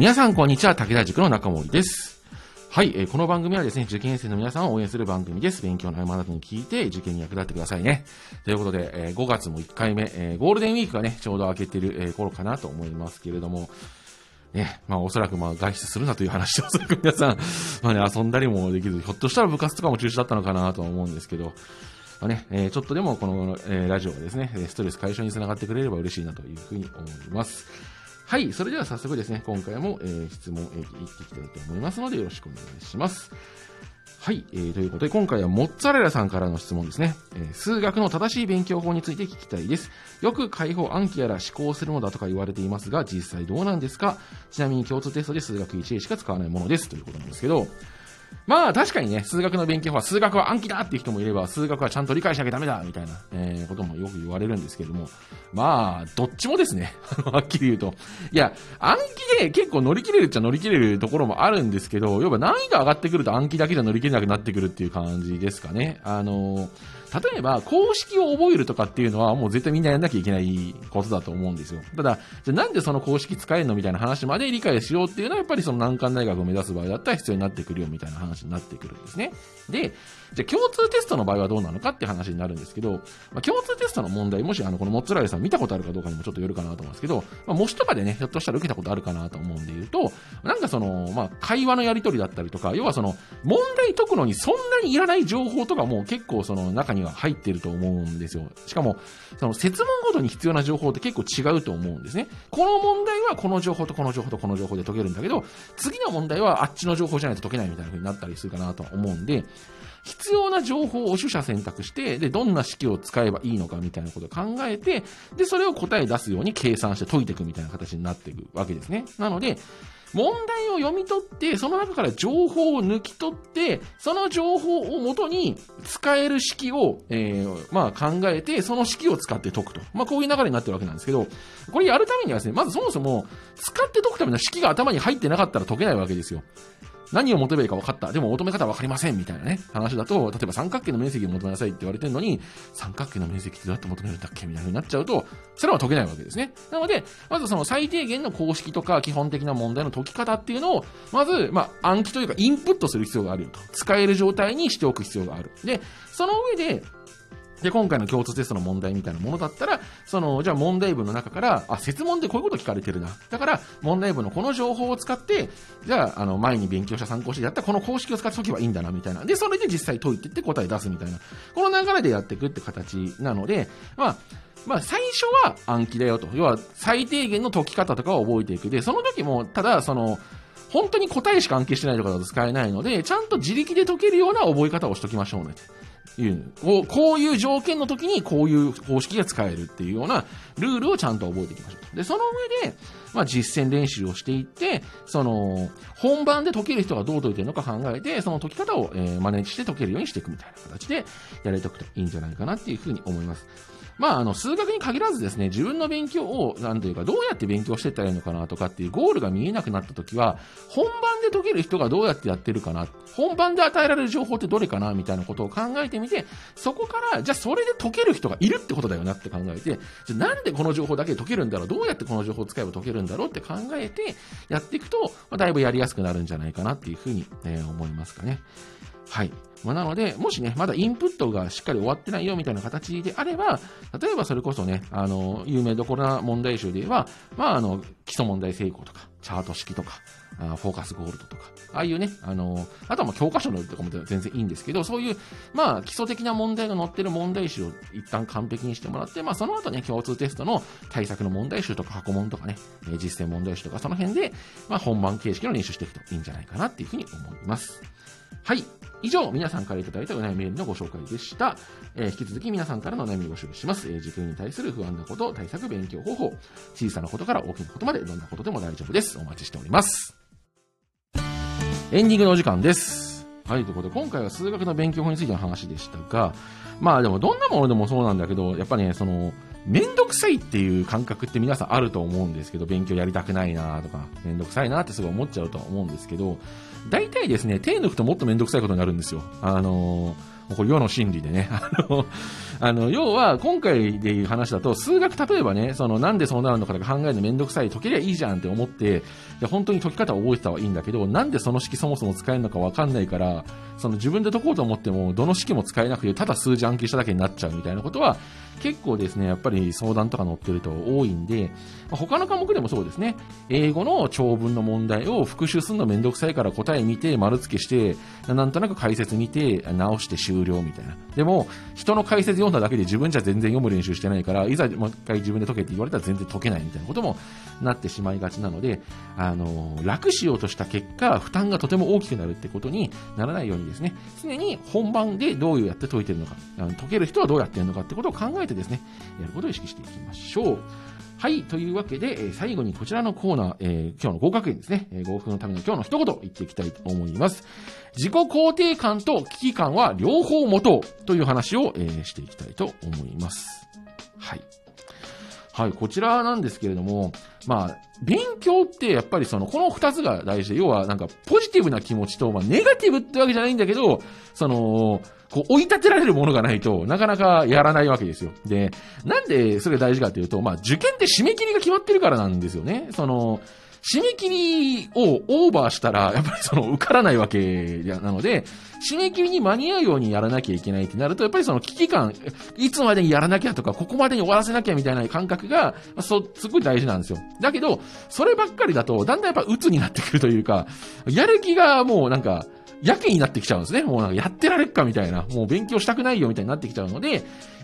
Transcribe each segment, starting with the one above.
皆さんこんにちは、武田塾の中森です。はい、えーこの番組はですね、受験生の皆さんを応援する番組です。勉強の合間などに聞いて、受験に役立ってくださいね。ということで、えー5月も1回目、えーゴールデンウィークがね、ちょうど明けてる、えー頃かなと思いますけれども、ね、まあおそらくまあ外出するなという話で、おそらく皆さん、まあね、遊んだりもできず、ひょっとしたら部活とかも中止だったのかなとは思うんですけど、まあね、えーちょっとでもこの、えーラジオがですね、ストレス解消につながってくれれば嬉しいなというふうに思います。はい、それでは早速ですね、今回も、えー質問、えー、いっていきたいと思いますので、よろしくお願いします。はい、えーということで、今回はモッツァレラさんからの質問ですね。えー数学の正しい勉強法について聞きたいです。よく解放暗記やら思考するのだとか言われていますが、実際どうなんですか？ちなみに共通テストで数学 1A しか使わないものです。ということなんですけど、まあ確かにね、数学の勉強法は数学は暗記だっていう人もいれば、数学はちゃんと理解しなきゃダメだみたいな、えーこともよく言われるんですけども、まあ、どっちもですね、はっきり言うと。いや、暗記で結構乗り切れるっちゃ乗り切れるところもあるんですけど、要は難易が上がってくると暗記だけじゃ乗り切れなくなってくるっていう感じですかね。あの例えば、公式を覚えるとかっていうのはもう絶対みんなやんなきゃいけないことだと思うんですよ。ただ、じゃあなんでその公式使えるのみたいな話まで理解しようっていうのはやっぱりその難関大学を目指す場合だったら必要になってくるよみたいな話になってくるんですね。で、じゃあ共通テストの場合はどうなのかって話になるんですけど、まあ、共通テストの問題、もしあのこのモッツァレラさん見たことあるかどうかにもちょっとよるかなと思うんですけど、まあ、模試とかでね、ひょっとしたら受けたことあるかなと思うんで言うと、なんかその、まあ、会話のやり取りだったりとか、要はその、問題解くのにそんなにいらない情報とかも結構その中には入ってると思うんですよ。しかも、その設問ごとに必要な情報って結構違うと思うんですね。この問題はこの情報とこの情報とこの情報で解けるんだけど、次の問題はあっちの情報じゃないと解けないみたいな風になったりするかなとは思うんで、必要な情報を取捨選択して、で、どんな式を使えばいいのかみたいなことを考えて、で、それを答え出すように計算して解いていくみたいな形になっていくわけですね。なので、問題を読み取って、その中から情報を抜き取って、その情報をもとに使える式を、えー、まあ考えて、その式を使って解くと。まあこういう流れになってるわけなんですけど、これやるためにはですね、まずそもそも、使って解くための式が頭に入ってなかったら解けないわけですよ。何を求めるか分かった。でも求め方分かりません。みたいなね、話だと、例えば三角形の面積を求めなさいって言われてるのに、三角形の面積ってどうやって求めるんだっけみたいな風になっちゃうと、それは解けないわけですね。なので、まずその最低限の公式とか基本的な問題の解き方っていうのを、まず、まあ、暗記というかインプットする必要があるよと。使える状態にしておく必要がある。で、その上で、で、今回の共通テストの問題みたいなものだったら、その、じゃあ問題文の中から、あ、説問でこういうこと聞かれてるな。だから、問題文のこの情報を使って、じゃあ、あの、前に勉強した参考書でやったこの公式を使って解けばいいんだな、みたいな。で、それで実際解いていって答え出すみたいな。この流れでやっていくって形なので、まあ、まあ、最初は暗記だよと。要は、最低限の解き方とかを覚えていく。で、その時も、ただ、その、本当に答えしか暗記してないとかだと使えないので、ちゃんと自力で解けるような覚え方をしときましょうね。いうこうこういう条件の時にこういう方式が使えるっていうようなルールをちゃんと覚えていきましょう。で、その上で、まあ実践練習をしていって、その、本番で解ける人がどう解いてるのか考えて、その解き方を、えー真似して解けるようにしていくみたいな形でやれておくといいんじゃないかなっていうふうに思います。まあ、あの、数学に限らずですね、自分の勉強を、なんていうか、どうやって勉強していったらいいのかなとかっていうゴールが見えなくなった時は、本番で解ける人がどうやってやってるかな、本番で与えられる情報ってどれかな、みたいなことを考えてみて、そこから、じゃあそれで解ける人がいるってことだよなって考えて、じゃあなんでこの情報だけで解けるんだろう、どうやってこの情報を使えば解けるんだろうって考えて、やっていくと、まあ、だいぶやりやすくなるんじゃないかなっていうふうに、えー思いますかね。はい。まあ、なので、もしね、まだインプットがしっかり終わってないよみたいな形であれば、例えばそれこそね、あの、有名どころな問題集で言えば、まあ、あの、基礎問題成功とか、チャート式とか、あフォーカスゴールドとか、ああいうね、あの、あとはまあ教科書のとかも全然いいんですけど、そういう、まあ、基礎的な問題が載ってる問題集を一旦完璧にしてもらって、まあ、その後ね、共通テストの対策の問題集とか箱問とかね、実践問題集とか、その辺で、まあ、本番形式の練習していくといいんじゃないかなっていうふうに思います。はい。以上、皆さんからいただいたお悩みメールのご紹介でした。えー引き続き皆さんからのお悩みを募集します。えー受験に対する不安なこと、対策、勉強方法、小さなことから大きなことまで、どんなことでも大丈夫です。お待ちしております。エンディングのお時間です。はい、ということで、今回は数学の勉強法についての話でしたが、まあでも、どんなものでもそうなんだけど、やっぱね、その、めんどくさいっていう感覚って皆さんあると思うんですけど、勉強やりたくないなとか、めんどくさいなってすごい思っちゃうとは思うんですけど、大体ですね、手抜くともっとめんどくさいことになるんですよ。あのーこれ世の真理でね。あの、あの、要は、今回でいう話だと、数学例えばね、その、なんでそうなるのかとか考えるのめんどくさい、解けりゃいいじゃんって思って、いや、本当に解き方を覚えてたはいいんだけど、なんでその式そもそも使えるのかわかんないから、その自分で解こうと思っても、どの式も使えなくて、ただ数字暗記しただけになっちゃうみたいなことは、結構ですね、やっぱり相談とか載ってると多いんで、他の科目でもそうですね、英語の長文の問題を復習するのめんどくさいから答え見て、丸付けして、なんとなく解説見て、直して終了みたいな。でも、人の解説読んだだけで自分じゃ全然読む練習してないから、いざもう一回自分で解けって言われたら全然解けないみたいなこともなってしまいがちなので、あの、楽しようとした結果、負担がとても大きくなるってことにならないようにですね、常に本番でどういうやって解いてるのか、解ける人はどうやってるのかってことを考えてですね、やることを意識していきましょう。はい。というわけで、え最後にこちらのコーナー、えー、今日の合格点ですね。えー、合格のための今日の一言言っていきたいと思います。自己肯定感と危機感は両方持とうという話を、えー、していきたいと思います。はい。はい、こちらなんですけれども、まあ、勉強ってやっぱりその、この二つが大事で、要はなんかポジティブな気持ちと、まあ、ネガティブってわけじゃないんだけど、その、こう、追い立てられるものがないとなかなかやらないわけですよ。で、なんでそれ大事かっていうと、まあ、受験って締め切りが決まってるからなんですよね。その、締め切りをオーバーしたら、やっぱりその受からないわけなので、締め切りに間に合うようにやらなきゃいけないってなると、やっぱりその危機感、いつまでにやらなきゃとか、ここまでに終わらせなきゃみたいな感覚が、そ、すごい大事なんですよ。だけど、そればっかりだと、だんだんやっぱ鬱になってくるというか、やる気がもうなんか、やけになってきちゃうんですね。もうなんかやってられっかみたいな、もう勉強したくないよみたいになってきちゃうので、やっ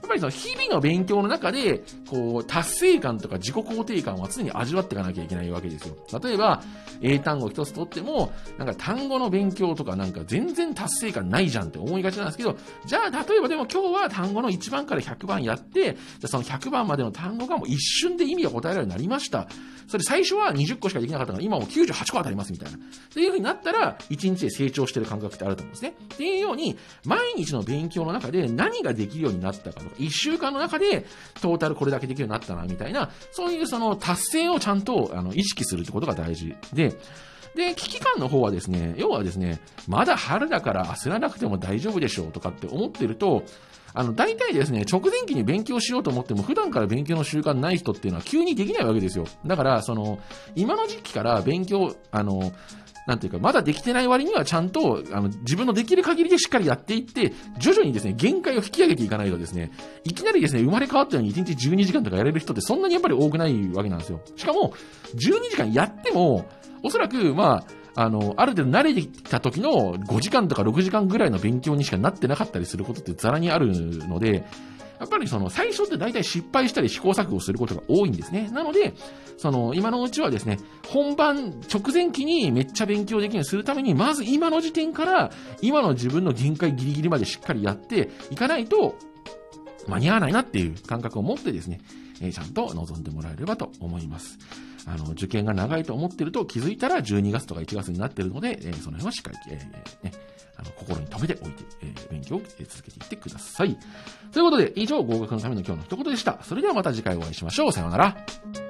ぱりその日々の勉強の中で、こう、達成感とか自己肯定感は常に味わっていかなきゃいけないわけですよ。例えば、英単語一つ取っても、なんか単語の勉強とかなんか全然達成感ないじゃんって思いがちなんですけど、じゃあ例えばでも今日は単語の1番から100番やって、じゃその100番までの単語がもう一瞬で意味が答えられるようになりました。それ最初は20個しかできなかったのが今もう98個当たりますみたいな。っていう風になったら、1日で成長してしてる感覚ってあると思うんですね。っていうように、毎日の勉強の中で何ができるようになったかとか、1週間の中でトータルこれだけできるようになったな、みたいな、そういうその達成をちゃんとあの意識するってことが大事で、で、危機感の方はですね、要はですね、まだ春だから焦らなくても大丈夫でしょうとかって思ってると、あの、大体ですね、直前期に勉強しようと思っても、普段から勉強の習慣ない人っていうのは急にできないわけですよ。だから、その、今の時期から勉強、あの、なんていうか、まだできてない割にはちゃんと、あの、自分のできる限りでしっかりやっていって、徐々にですね、限界を引き上げていかないとですね、いきなりですね、生まれ変わったように1日12時間とかやれる人ってそんなにやっぱり多くないわけなんですよ。しかも、12時間やっても、おそらく、まあ、あの、ある程度慣れてきた時の5時間とか6時間ぐらいの勉強にしかなってなかったりすることってザラにあるので、やっぱりその最初って大体失敗したり試行錯誤することが多いんですね。なので、その今のうちはですね、本番直前期にめっちゃ勉強できるようにするために、まず今の時点から今の自分の限界ギリギリまでしっかりやっていかないと間に合わないなっていう感覚を持ってですね、えー、ちゃんと臨んでもらえればと思います。あの、受験が長いと思ってると気づいたら12月とか1月になってるので、えー、その辺はしっかり、えー、ね、心に留めておいて、えー、勉強を続けていってください。ということで、以上、合格のための今日の一言でした。それではまた次回お会いしましょう。さようなら。